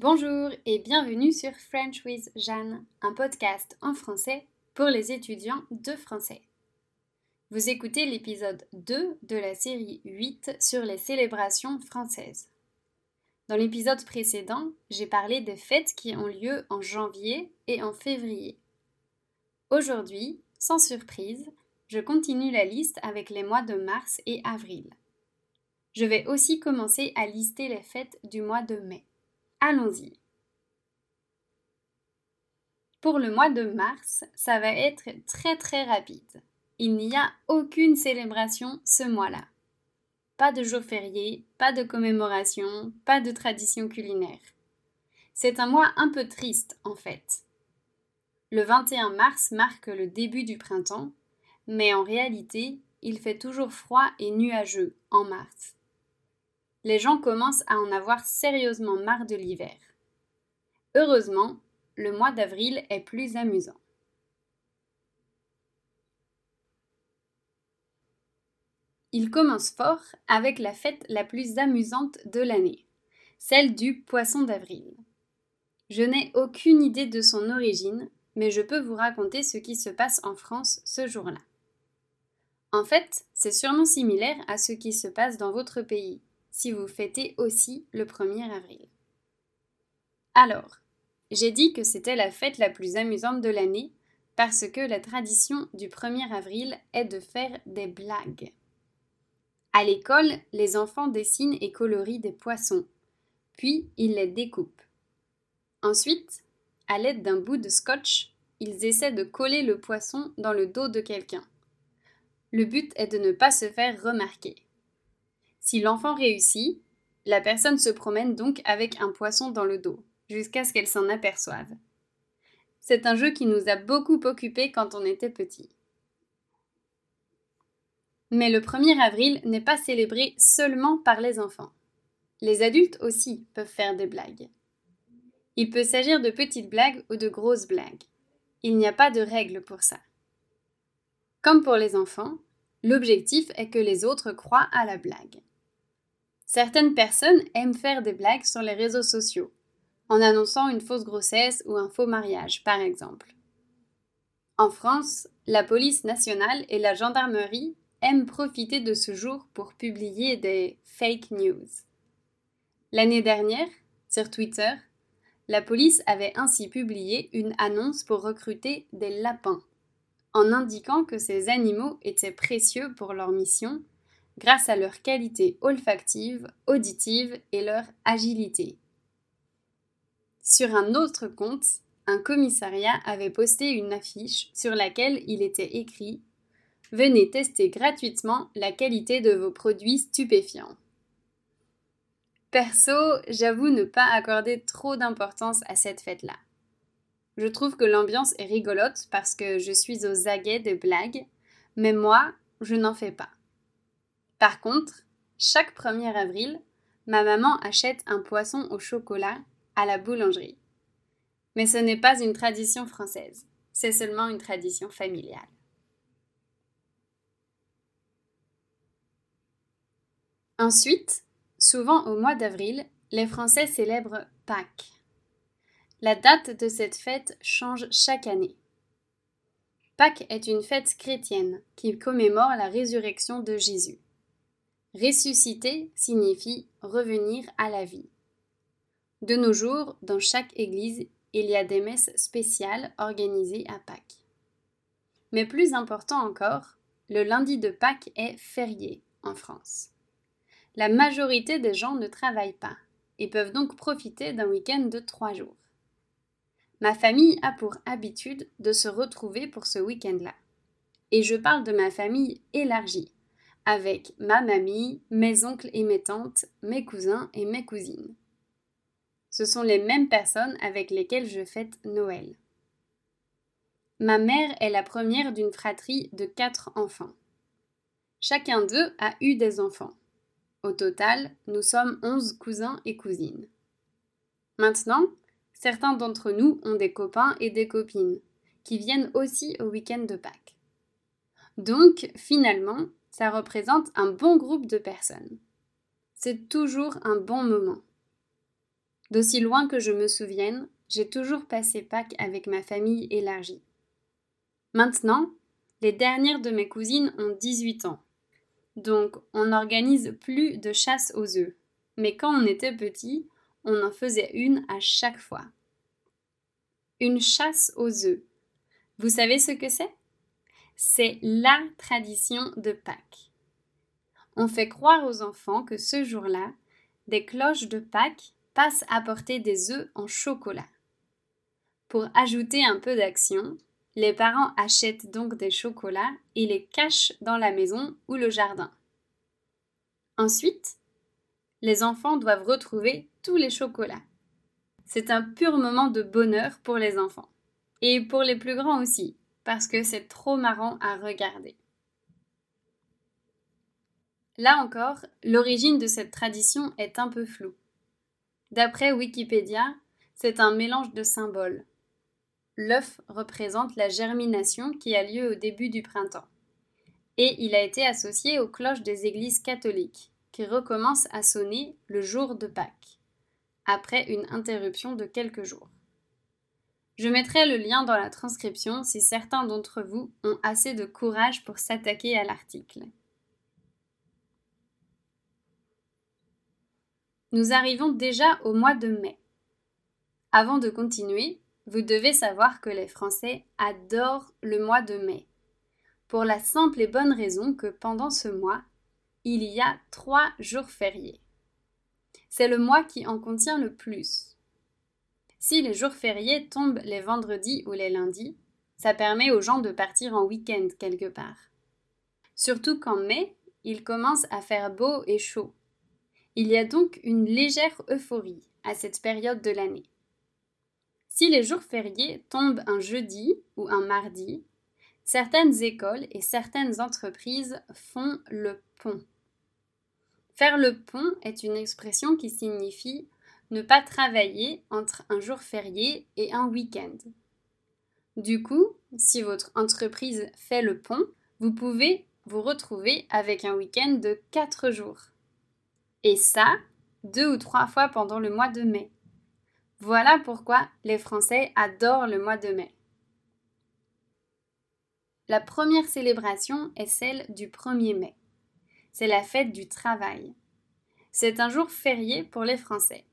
Bonjour et bienvenue sur French with Jeanne, un podcast en français pour les étudiants de français. Vous écoutez l'épisode 2 de la série 8 sur les célébrations françaises. Dans l'épisode précédent, j'ai parlé des fêtes qui ont lieu en janvier et en février. Aujourd'hui, sans surprise, je continue la liste avec les mois de mars et avril. Je vais aussi commencer à lister les fêtes du mois de mai. Allons-y. Pour le mois de mars, ça va être très très rapide. Il n'y a aucune célébration ce mois-là. Pas de jour férié, pas de commémoration, pas de tradition culinaire. C'est un mois un peu triste en fait. Le 21 mars marque le début du printemps, mais en réalité, il fait toujours froid et nuageux en mars les gens commencent à en avoir sérieusement marre de l'hiver. Heureusement, le mois d'avril est plus amusant. Il commence fort avec la fête la plus amusante de l'année, celle du poisson d'avril. Je n'ai aucune idée de son origine, mais je peux vous raconter ce qui se passe en France ce jour-là. En fait, c'est sûrement similaire à ce qui se passe dans votre pays, si vous fêtez aussi le 1er avril. Alors, j'ai dit que c'était la fête la plus amusante de l'année parce que la tradition du 1er avril est de faire des blagues. À l'école, les enfants dessinent et colorient des poissons, puis ils les découpent. Ensuite, à l'aide d'un bout de scotch, ils essaient de coller le poisson dans le dos de quelqu'un. Le but est de ne pas se faire remarquer. Si l'enfant réussit, la personne se promène donc avec un poisson dans le dos, jusqu'à ce qu'elle s'en aperçoive. C'est un jeu qui nous a beaucoup occupés quand on était petit. Mais le 1er avril n'est pas célébré seulement par les enfants. Les adultes aussi peuvent faire des blagues. Il peut s'agir de petites blagues ou de grosses blagues. Il n'y a pas de règle pour ça. Comme pour les enfants, l'objectif est que les autres croient à la blague. Certaines personnes aiment faire des blagues sur les réseaux sociaux, en annonçant une fausse grossesse ou un faux mariage, par exemple. En France, la police nationale et la gendarmerie aiment profiter de ce jour pour publier des fake news. L'année dernière, sur Twitter, la police avait ainsi publié une annonce pour recruter des lapins, en indiquant que ces animaux étaient précieux pour leur mission grâce à leur qualité olfactive, auditive et leur agilité. Sur un autre compte, un commissariat avait posté une affiche sur laquelle il était écrit Venez tester gratuitement la qualité de vos produits stupéfiants. Perso, j'avoue ne pas accorder trop d'importance à cette fête-là. Je trouve que l'ambiance est rigolote parce que je suis aux aguets de blagues, mais moi, je n'en fais pas. Par contre, chaque 1er avril, ma maman achète un poisson au chocolat à la boulangerie. Mais ce n'est pas une tradition française, c'est seulement une tradition familiale. Ensuite, souvent au mois d'avril, les Français célèbrent Pâques. La date de cette fête change chaque année. Pâques est une fête chrétienne qui commémore la résurrection de Jésus. Ressusciter signifie revenir à la vie. De nos jours, dans chaque église, il y a des messes spéciales organisées à Pâques. Mais plus important encore, le lundi de Pâques est férié en France. La majorité des gens ne travaillent pas et peuvent donc profiter d'un week-end de trois jours. Ma famille a pour habitude de se retrouver pour ce week-end-là. Et je parle de ma famille élargie, avec ma mamie, mes oncles et mes tantes, mes cousins et mes cousines. Ce sont les mêmes personnes avec lesquelles je fête Noël. Ma mère est la première d'une fratrie de quatre enfants. Chacun d'eux a eu des enfants. Au total, nous sommes onze cousins et cousines. Maintenant, certains d'entre nous ont des copains et des copines, qui viennent aussi au week-end de Pâques. Donc, finalement, ça représente un bon groupe de personnes. C'est toujours un bon moment. D'aussi loin que je me souvienne, j'ai toujours passé Pâques avec ma famille élargie. Maintenant, les dernières de mes cousines ont 18 ans. Donc, on n'organise plus de chasse aux œufs. Mais quand on était petit, on en faisait une à chaque fois. Une chasse aux œufs. Vous savez ce que c'est? C'est la tradition de Pâques. On fait croire aux enfants que ce jour-là, des cloches de Pâques passent apporter des œufs en chocolat. Pour ajouter un peu d'action, les parents achètent donc des chocolats et les cachent dans la maison ou le jardin. Ensuite, les enfants doivent retrouver tous les chocolats. C'est un pur moment de bonheur pour les enfants. Et pour les plus grands aussi, parce que c'est trop marrant à regarder. Là encore, l'origine de cette tradition est un peu floue. D'après Wikipédia, c'est un mélange de symboles. L'œuf représente la germination qui a lieu au début du printemps. Et il a été associé aux cloches des églises catholiques, qui recommencent à sonner le jour de Pâques, après une interruption de quelques jours. Je mettrai le lien dans la transcription si certains d'entre vous ont assez de courage pour s'attaquer à l'article. Nous arrivons déjà au mois de mai. Avant de continuer, vous devez savoir que les Français adorent le mois de mai, pour la simple et bonne raison que pendant ce mois, il y a trois jours fériés. C'est le mois qui en contient le plus. Si les jours fériés tombent les vendredis ou les lundis, ça permet aux gens de partir en week-end quelque part. Surtout qu'en mai, il commence à faire beau et chaud. Il y a donc une légère euphorie à cette période de l'année. Si les jours fériés tombent un jeudi ou un mardi, certaines écoles et certaines entreprises font le pont. Faire le pont est une expression qui signifie ne pas travailler entre un jour férié et un week-end. Du coup, si votre entreprise fait le pont, vous pouvez vous retrouver avec un week-end de 4 jours. Et ça, deux ou trois fois pendant le mois de mai. Voilà pourquoi les Français adorent le mois de mai. La première célébration est celle du 1er mai. C'est la fête du travail. C'est un jour férié pour les Français.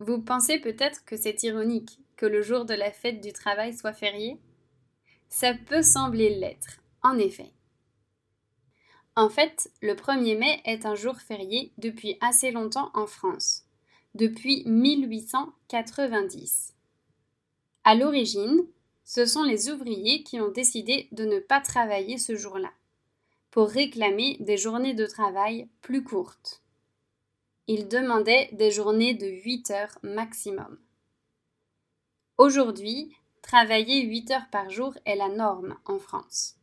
Vous pensez peut-être que c'est ironique que le jour de la fête du travail soit férié? Ça peut sembler l'être, en effet. En fait, le 1er mai est un jour férié depuis assez longtemps en France depuis 1890. À l'origine, ce sont les ouvriers qui ont décidé de ne pas travailler ce jour-là, pour réclamer des journées de travail plus courtes. Ils demandaient des journées de 8 heures maximum. Aujourd'hui, travailler 8 heures par jour est la norme en France.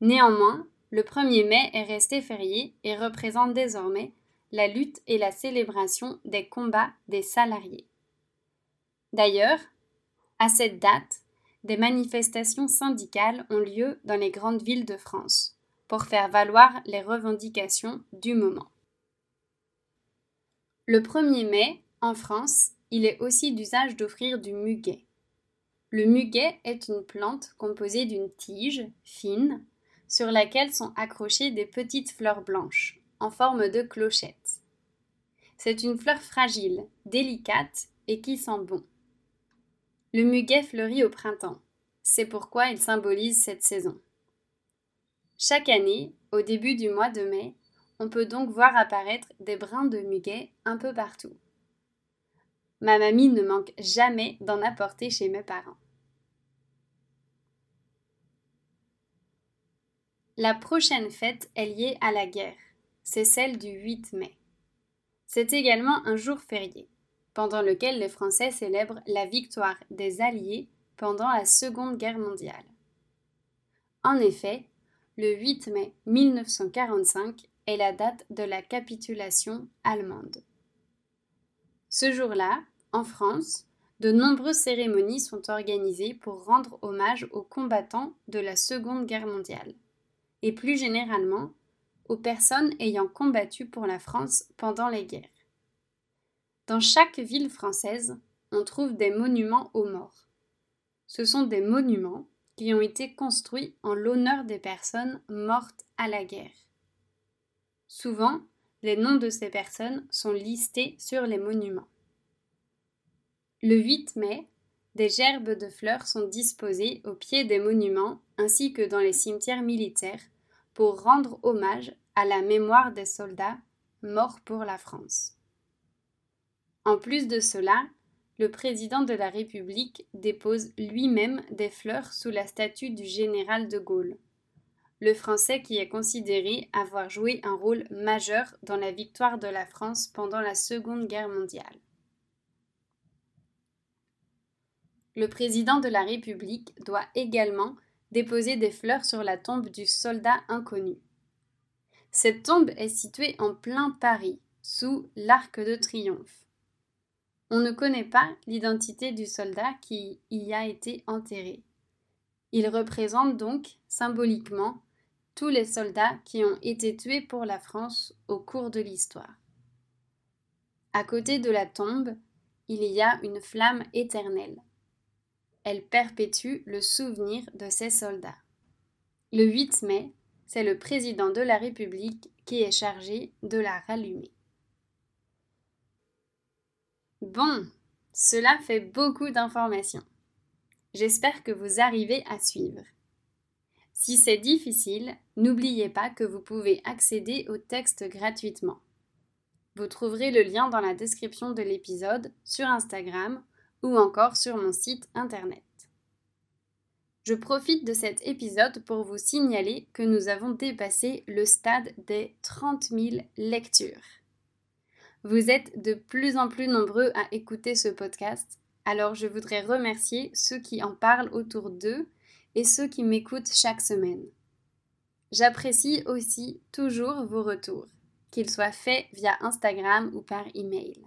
Néanmoins, le 1er mai est resté férié et représente désormais la lutte et la célébration des combats des salariés. D'ailleurs, à cette date, des manifestations syndicales ont lieu dans les grandes villes de France pour faire valoir les revendications du moment. Le 1er mai, en France, il est aussi d'usage d'offrir du muguet. Le muguet est une plante composée d'une tige fine sur laquelle sont accrochées des petites fleurs blanches en forme de clochette. C'est une fleur fragile, délicate et qui sent bon. Le muguet fleurit au printemps. C'est pourquoi il symbolise cette saison. Chaque année, au début du mois de mai, on peut donc voir apparaître des brins de muguet un peu partout. Ma mamie ne manque jamais d'en apporter chez mes parents. La prochaine fête est liée à la guerre c'est celle du 8 mai. C'est également un jour férié, pendant lequel les Français célèbrent la victoire des Alliés pendant la Seconde Guerre mondiale. En effet, le 8 mai 1945 la date de la capitulation allemande. Ce jour-là, en France, de nombreuses cérémonies sont organisées pour rendre hommage aux combattants de la Seconde Guerre mondiale, et plus généralement aux personnes ayant combattu pour la France pendant les guerres. Dans chaque ville française, on trouve des monuments aux morts. Ce sont des monuments qui ont été construits en l'honneur des personnes mortes à la guerre. Souvent, les noms de ces personnes sont listés sur les monuments. Le 8 mai, des gerbes de fleurs sont disposées au pied des monuments ainsi que dans les cimetières militaires pour rendre hommage à la mémoire des soldats morts pour la France. En plus de cela, le président de la République dépose lui-même des fleurs sous la statue du général de Gaulle, le Français qui est considéré avoir joué un rôle majeur dans la victoire de la France pendant la Seconde Guerre mondiale. Le président de la République doit également déposer des fleurs sur la tombe du soldat inconnu. Cette tombe est située en plein Paris, sous l'Arc de Triomphe. On ne connaît pas l'identité du soldat qui y a été enterré. Il représente donc symboliquement les soldats qui ont été tués pour la France au cours de l'histoire. À côté de la tombe, il y a une flamme éternelle. Elle perpétue le souvenir de ces soldats. Le 8 mai, c'est le président de la République qui est chargé de la rallumer. Bon, cela fait beaucoup d'informations. J'espère que vous arrivez à suivre. Si c'est difficile, n'oubliez pas que vous pouvez accéder au texte gratuitement. Vous trouverez le lien dans la description de l'épisode, sur Instagram ou encore sur mon site internet. Je profite de cet épisode pour vous signaler que nous avons dépassé le stade des 30 000 lectures. Vous êtes de plus en plus nombreux à écouter ce podcast, alors je voudrais remercier ceux qui en parlent autour d'eux et ceux qui m'écoutent chaque semaine. J'apprécie aussi toujours vos retours, qu'ils soient faits via Instagram ou par email.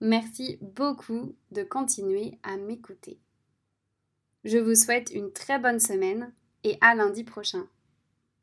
Merci beaucoup de continuer à m'écouter. Je vous souhaite une très bonne semaine et à lundi prochain.